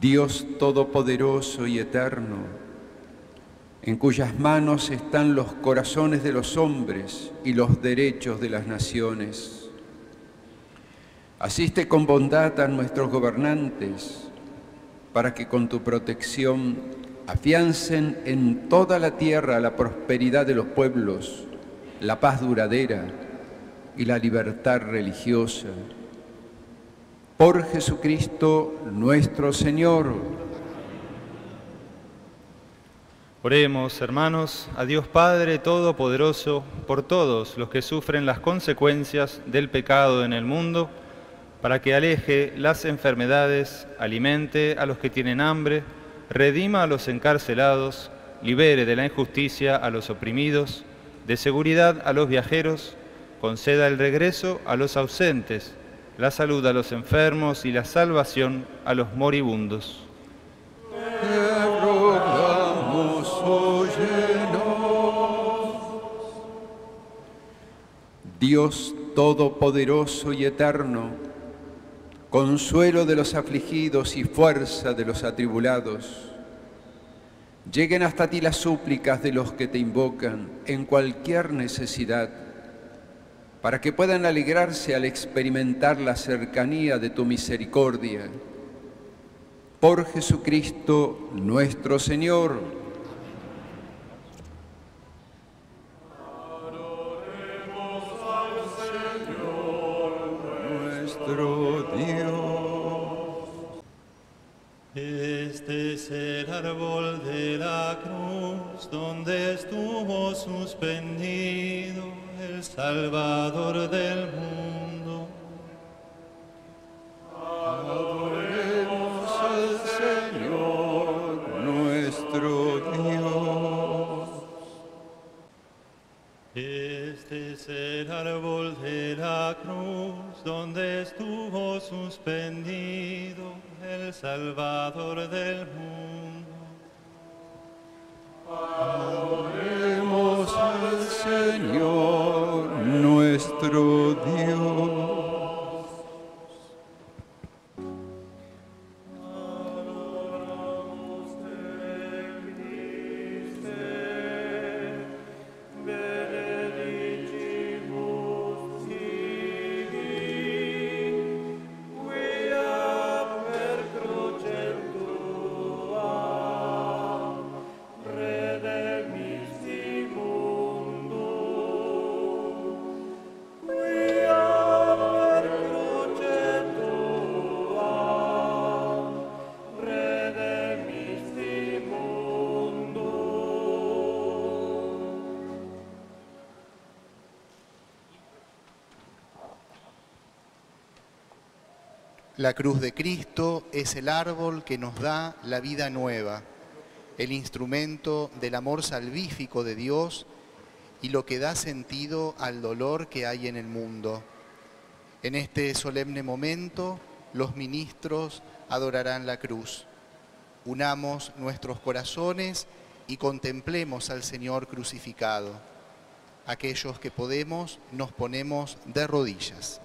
Speaker 2: Dios Todopoderoso y Eterno, en cuyas manos están los corazones de los hombres y los derechos de las naciones. Asiste con bondad a nuestros gobernantes, para que con tu protección afiancen en toda la tierra la prosperidad de los pueblos, la paz duradera y la libertad religiosa. Por Jesucristo nuestro Señor.
Speaker 7: Oremos, hermanos, a Dios Padre Todopoderoso, por todos los que sufren las consecuencias del pecado en el mundo, para que aleje las enfermedades, alimente a los que tienen hambre, redima a los encarcelados, libere de la injusticia a los oprimidos, de seguridad a los viajeros, conceda el regreso a los ausentes, la salud a los enfermos y la salvación a los moribundos.
Speaker 2: Dios todopoderoso y eterno, consuelo de los afligidos y fuerza de los atribulados, lleguen hasta ti las súplicas de los que te invocan en cualquier necesidad, para que puedan alegrarse al experimentar la cercanía de tu misericordia. Por Jesucristo nuestro Señor. Nuestro Dios.
Speaker 10: Este es el árbol de la cruz donde estuvo suspendido el Salvador del mundo.
Speaker 2: Adoremos al Señor nuestro Dios.
Speaker 10: Este es el árbol de la cruz donde estuvo suspendido el Salvador del mundo.
Speaker 2: Adoremos al Señor nuestro Dios.
Speaker 1: La cruz de Cristo es el árbol que nos da la vida nueva, el instrumento del amor salvífico de Dios y lo que da sentido al dolor que hay en el mundo. En este solemne momento, los ministros adorarán la cruz. Unamos nuestros corazones y contemplemos al Señor crucificado. Aquellos que podemos, nos ponemos de rodillas.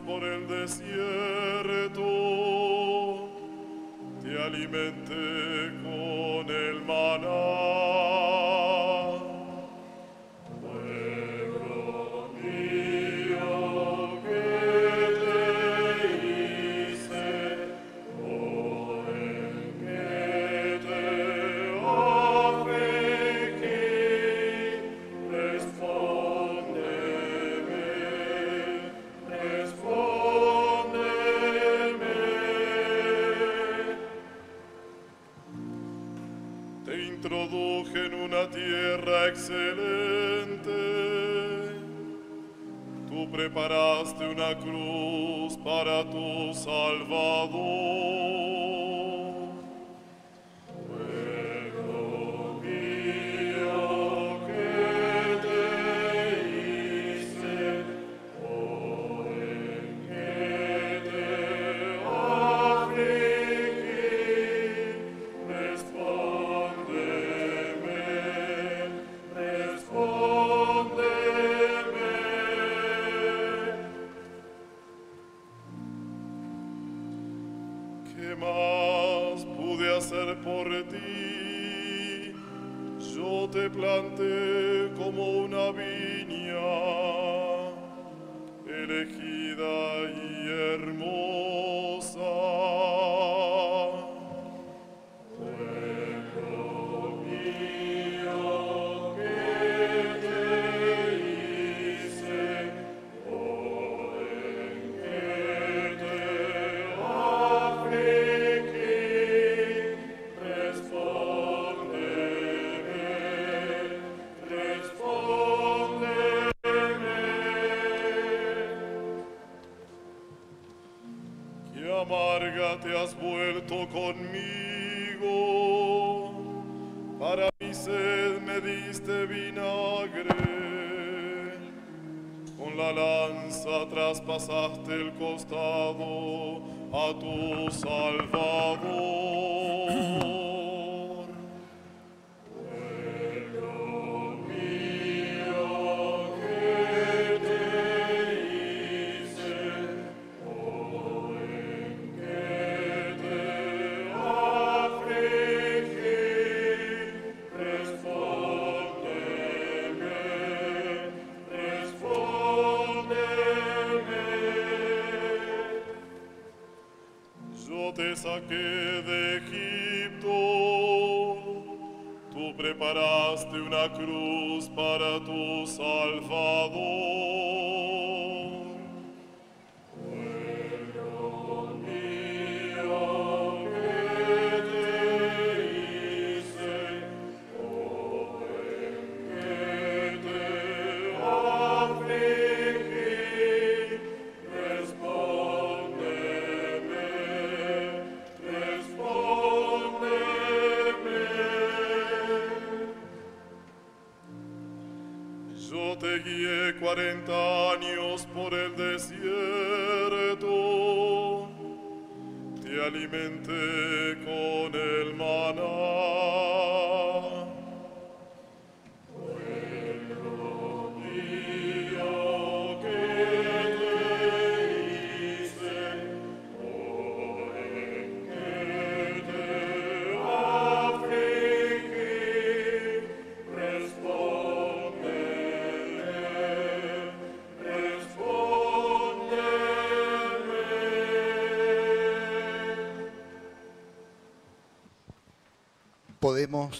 Speaker 4: Por el desierto, te alimenté con traspasaste el costado a tu Salvador. Una cruz para tu Salvador.
Speaker 1: mente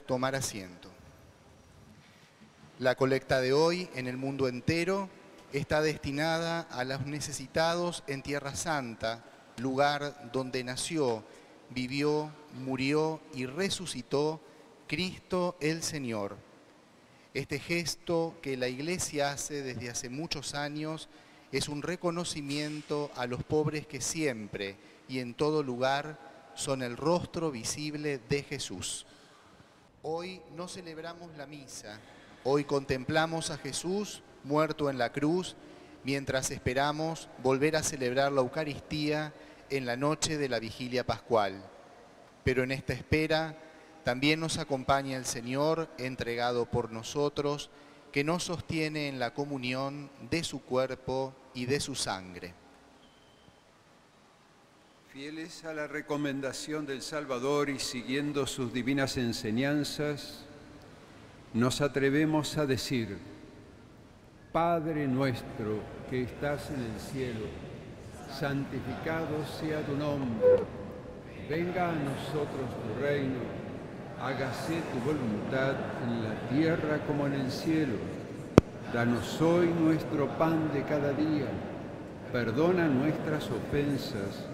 Speaker 1: Tomar asiento. La colecta de hoy en el mundo entero está destinada a los necesitados en Tierra Santa, lugar donde nació, vivió, murió y resucitó Cristo el Señor. Este gesto que la Iglesia hace desde hace muchos años es un reconocimiento a los pobres que siempre y en todo lugar son el rostro visible de Jesús. Hoy no celebramos la misa, hoy contemplamos a Jesús muerto en la cruz, mientras esperamos volver a celebrar la Eucaristía en la noche de la vigilia pascual. Pero en esta espera también nos acompaña el Señor entregado por nosotros, que nos sostiene en la comunión de su cuerpo y de su sangre.
Speaker 2: Fieles a la recomendación del Salvador y siguiendo sus divinas enseñanzas, nos atrevemos a decir, Padre nuestro que estás en el cielo, santificado sea tu nombre, venga a nosotros tu reino, hágase tu voluntad en la tierra como en el cielo. Danos hoy nuestro pan de cada día, perdona nuestras ofensas,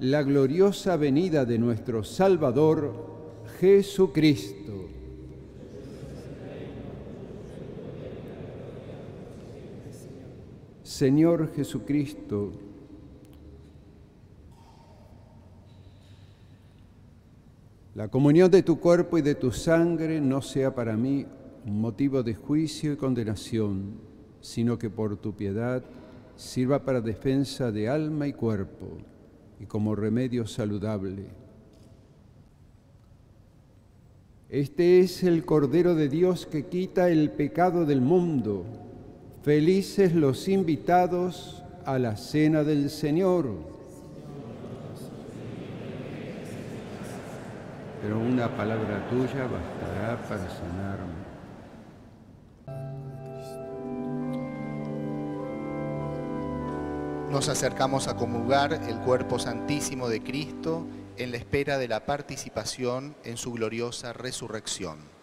Speaker 2: la gloriosa venida de nuestro Salvador, Jesucristo. Señor Jesucristo, La comunión de tu cuerpo y de tu sangre no sea para mí un motivo de juicio y condenación, sino que por tu piedad sirva para defensa de alma y cuerpo y como remedio saludable. Este es el Cordero de Dios que quita el pecado del mundo. Felices los invitados a la cena del Señor. Pero una palabra tuya bastará para sanarme.
Speaker 4: Nos acercamos a comulgar el cuerpo santísimo de Cristo en la espera de la participación en su gloriosa resurrección.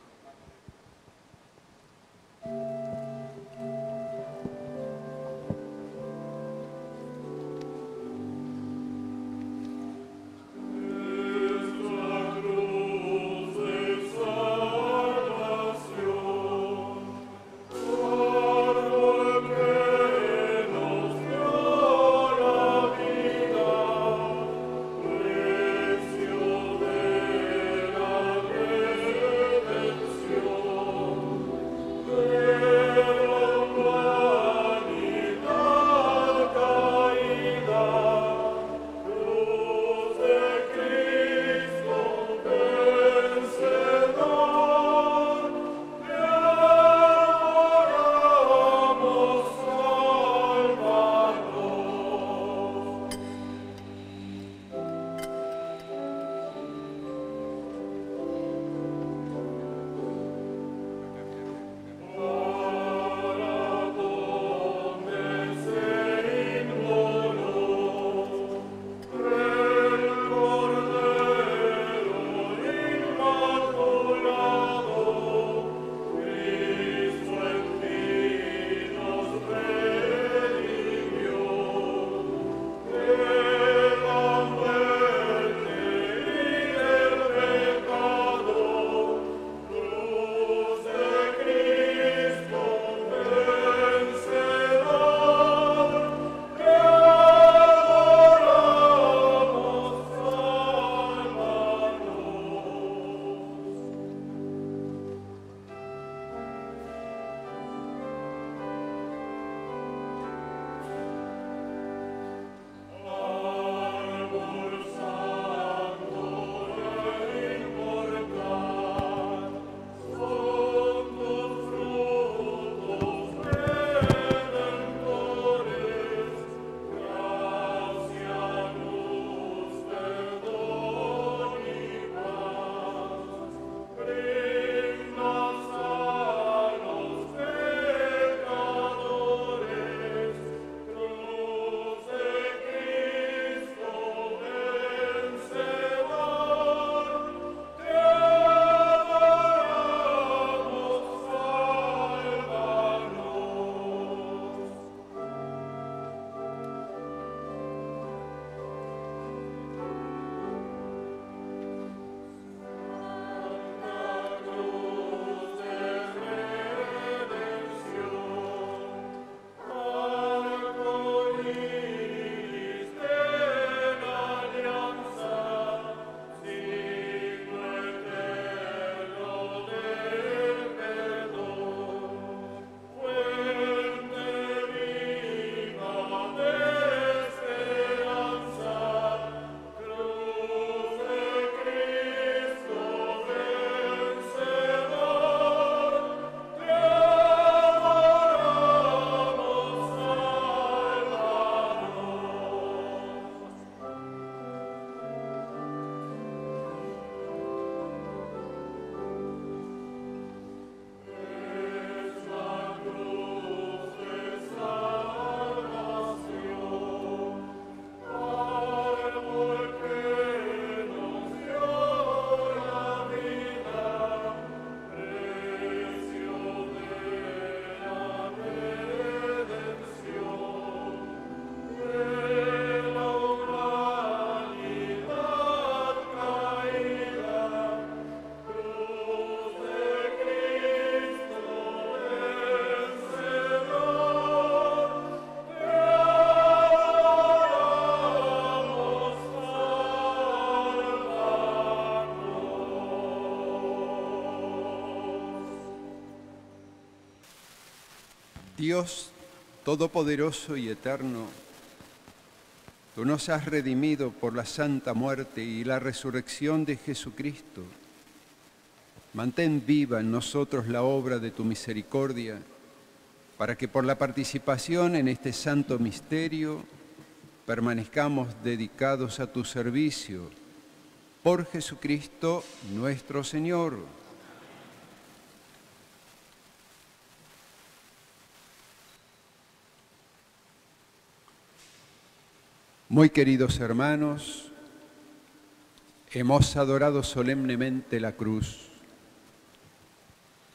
Speaker 2: Dios Todopoderoso y Eterno, tú nos has redimido por la santa muerte y la resurrección de Jesucristo. Mantén viva en nosotros la obra de tu misericordia, para que por la participación en este santo misterio permanezcamos dedicados a tu servicio. Por Jesucristo nuestro Señor. Muy queridos hermanos, hemos adorado solemnemente la cruz,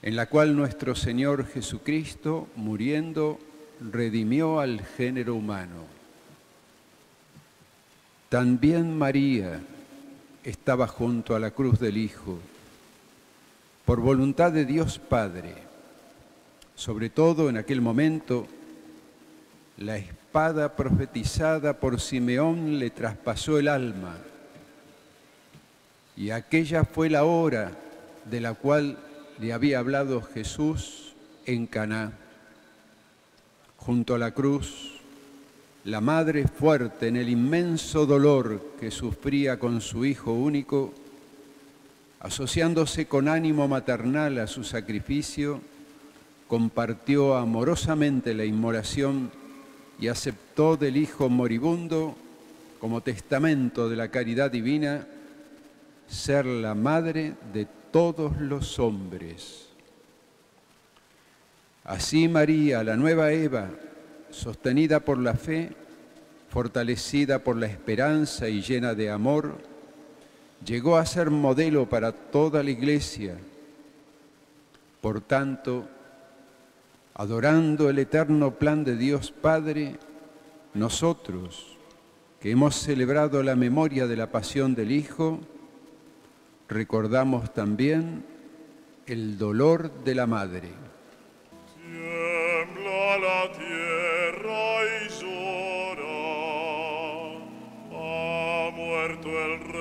Speaker 2: en la cual nuestro Señor Jesucristo, muriendo, redimió al género humano. También María estaba junto a la cruz del Hijo, por voluntad de Dios Padre. Sobre todo en aquel momento, la espada profetizada por Simeón le traspasó el alma. Y aquella fue la hora de la cual le había hablado Jesús en Caná. Junto a la cruz, la madre fuerte en el inmenso dolor que sufría con su hijo único, asociándose con ánimo maternal a su sacrificio, compartió amorosamente la inmolación y aceptó del Hijo moribundo como testamento de la caridad divina ser la madre de todos los hombres. Así María, la nueva Eva, sostenida por la fe, fortalecida por la esperanza y llena de amor, llegó a ser modelo para toda la iglesia. Por tanto, adorando el eterno plan de Dios Padre, nosotros, que hemos celebrado la memoria de la pasión del Hijo, recordamos también el dolor de la Madre.
Speaker 4: Tiembla la tierra y llora, ha muerto el Redentor,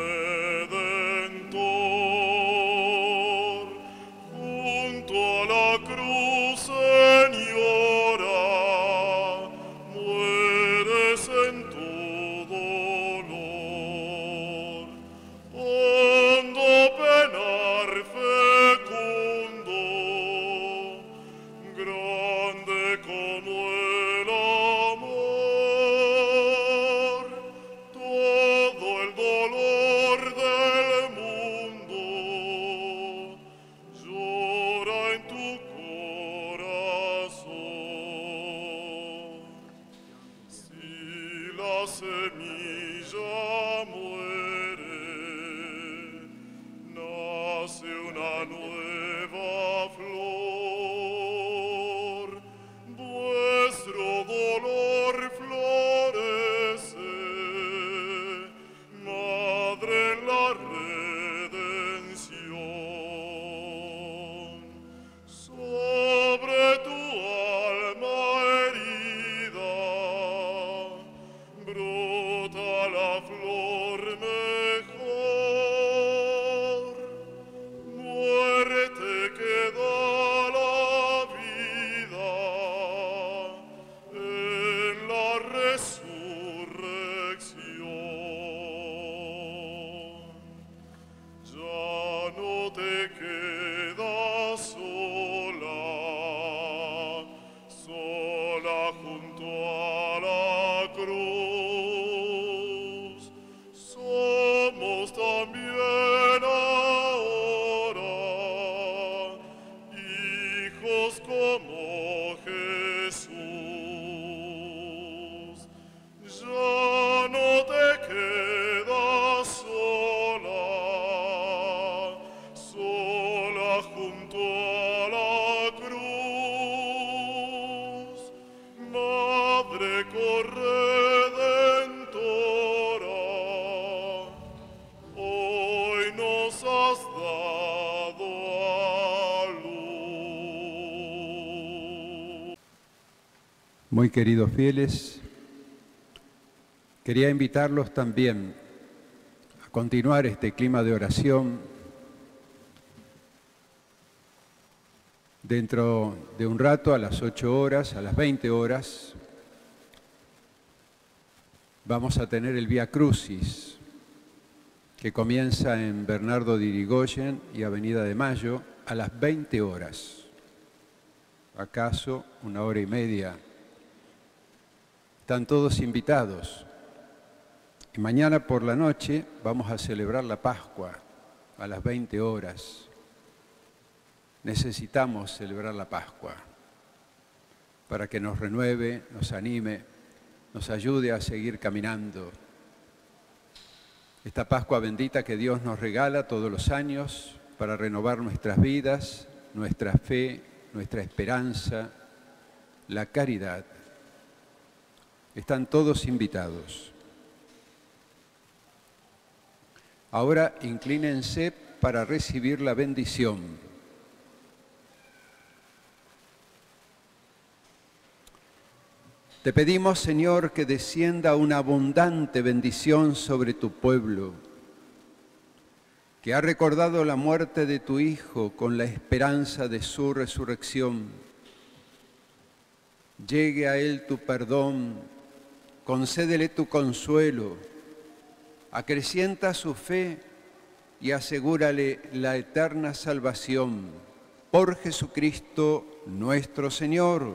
Speaker 2: Muy queridos fieles, quería invitarlos también a continuar este clima de oración, Dentro de un rato, a las 8 horas, a las 20 horas, vamos a tener el Vía Crucis, que comienza en Bernardo de Irigoyen y Avenida de Mayo a las 20 horas. ¿Acaso una hora y media? Están todos invitados. Y mañana por la noche vamos a celebrar la Pascua a las 20 horas. Necesitamos celebrar la Pascua para que nos renueve, nos anime, nos ayude a seguir caminando. Esta Pascua bendita que Dios nos regala todos los años para renovar nuestras vidas, nuestra fe, nuestra esperanza, la caridad. Están todos invitados. Ahora inclínense para recibir la bendición. Te pedimos, Señor, que descienda una abundante bendición sobre tu pueblo, que ha recordado la muerte de tu Hijo con la esperanza de su resurrección. Llegue a él tu perdón, concédele tu consuelo acrecienta su fe y asegúrale la eterna salvación por Jesucristo nuestro Señor.